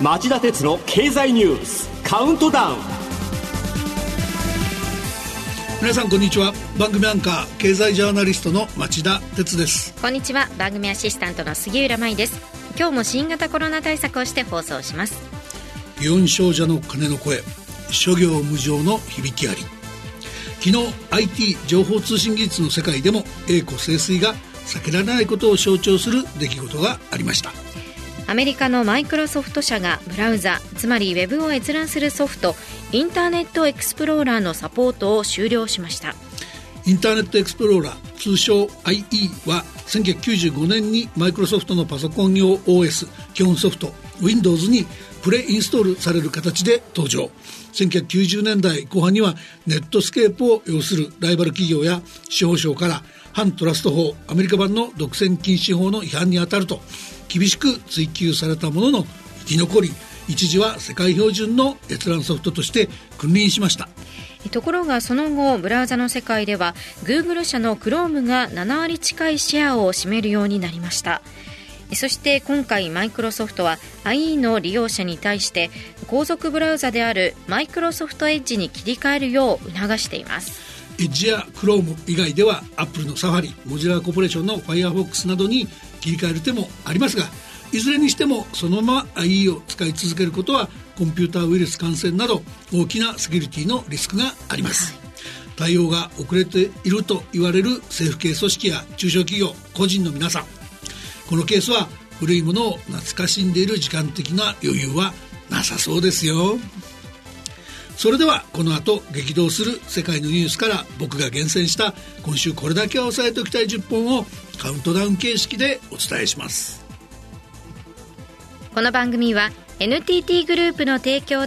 町田鉄の経済ニュースカウントダウン。皆さんこんにちは。番組アンカー経済ジャーナリストの町田鉄です。こんにちは。番組アシスタントの杉浦舞です。今日も新型コロナ対策をして放送します。祇園少女の鐘の声諸行無常の響きあり。昨日 IT 情報通信技術の世界でも栄枯盛衰が避けられないことを象徴する出来事がありましたアメリカのマイクロソフト社がブラウザつまりウェブを閲覧するソフトインターネットエクスプローラーのサポートを終了しました。インターネットエクスプローラー通称 IE は1995年にマイクロソフトのパソコン用 OS 基本ソフト Windows にプレインストールされる形で登場。1990年代後半にはネットスケープを擁するライバル企業や司法省から反トラスト法アメリカ版の独占禁止法の違反に当たると厳しく追及されたものの生き残り一時は世界標準の閲覧ソフトとして君臨しました。ところがその後ブラウザの世界では Google 社の Chrome が7割近いシェアを占めるようになりました。そして今回マイクロソフトは IE の利用者に対して後続ブラウザであるマイクロソフトエッジに切り替えるよう促しています。エッジや Chrome 以外では Apple のサファリモジュラーコーポレーションの Firefox などに切り替える手もありますがいずれにしてもそのまま IE を使い続けることはコンピューターウイルス感染など大きなセキュリティのリスクがあります、対応が遅れていると言われる政府系組織や中小企業個人の皆さんこのケースは古いものを懐かしんでいる時間的な余裕はなさそうですよ。それではこの後激動する世界のニュースから僕が厳選した今週これだけは押さえておきたい10本をカウントダウン形式でお伝えします。この番組は NTT グループの提供で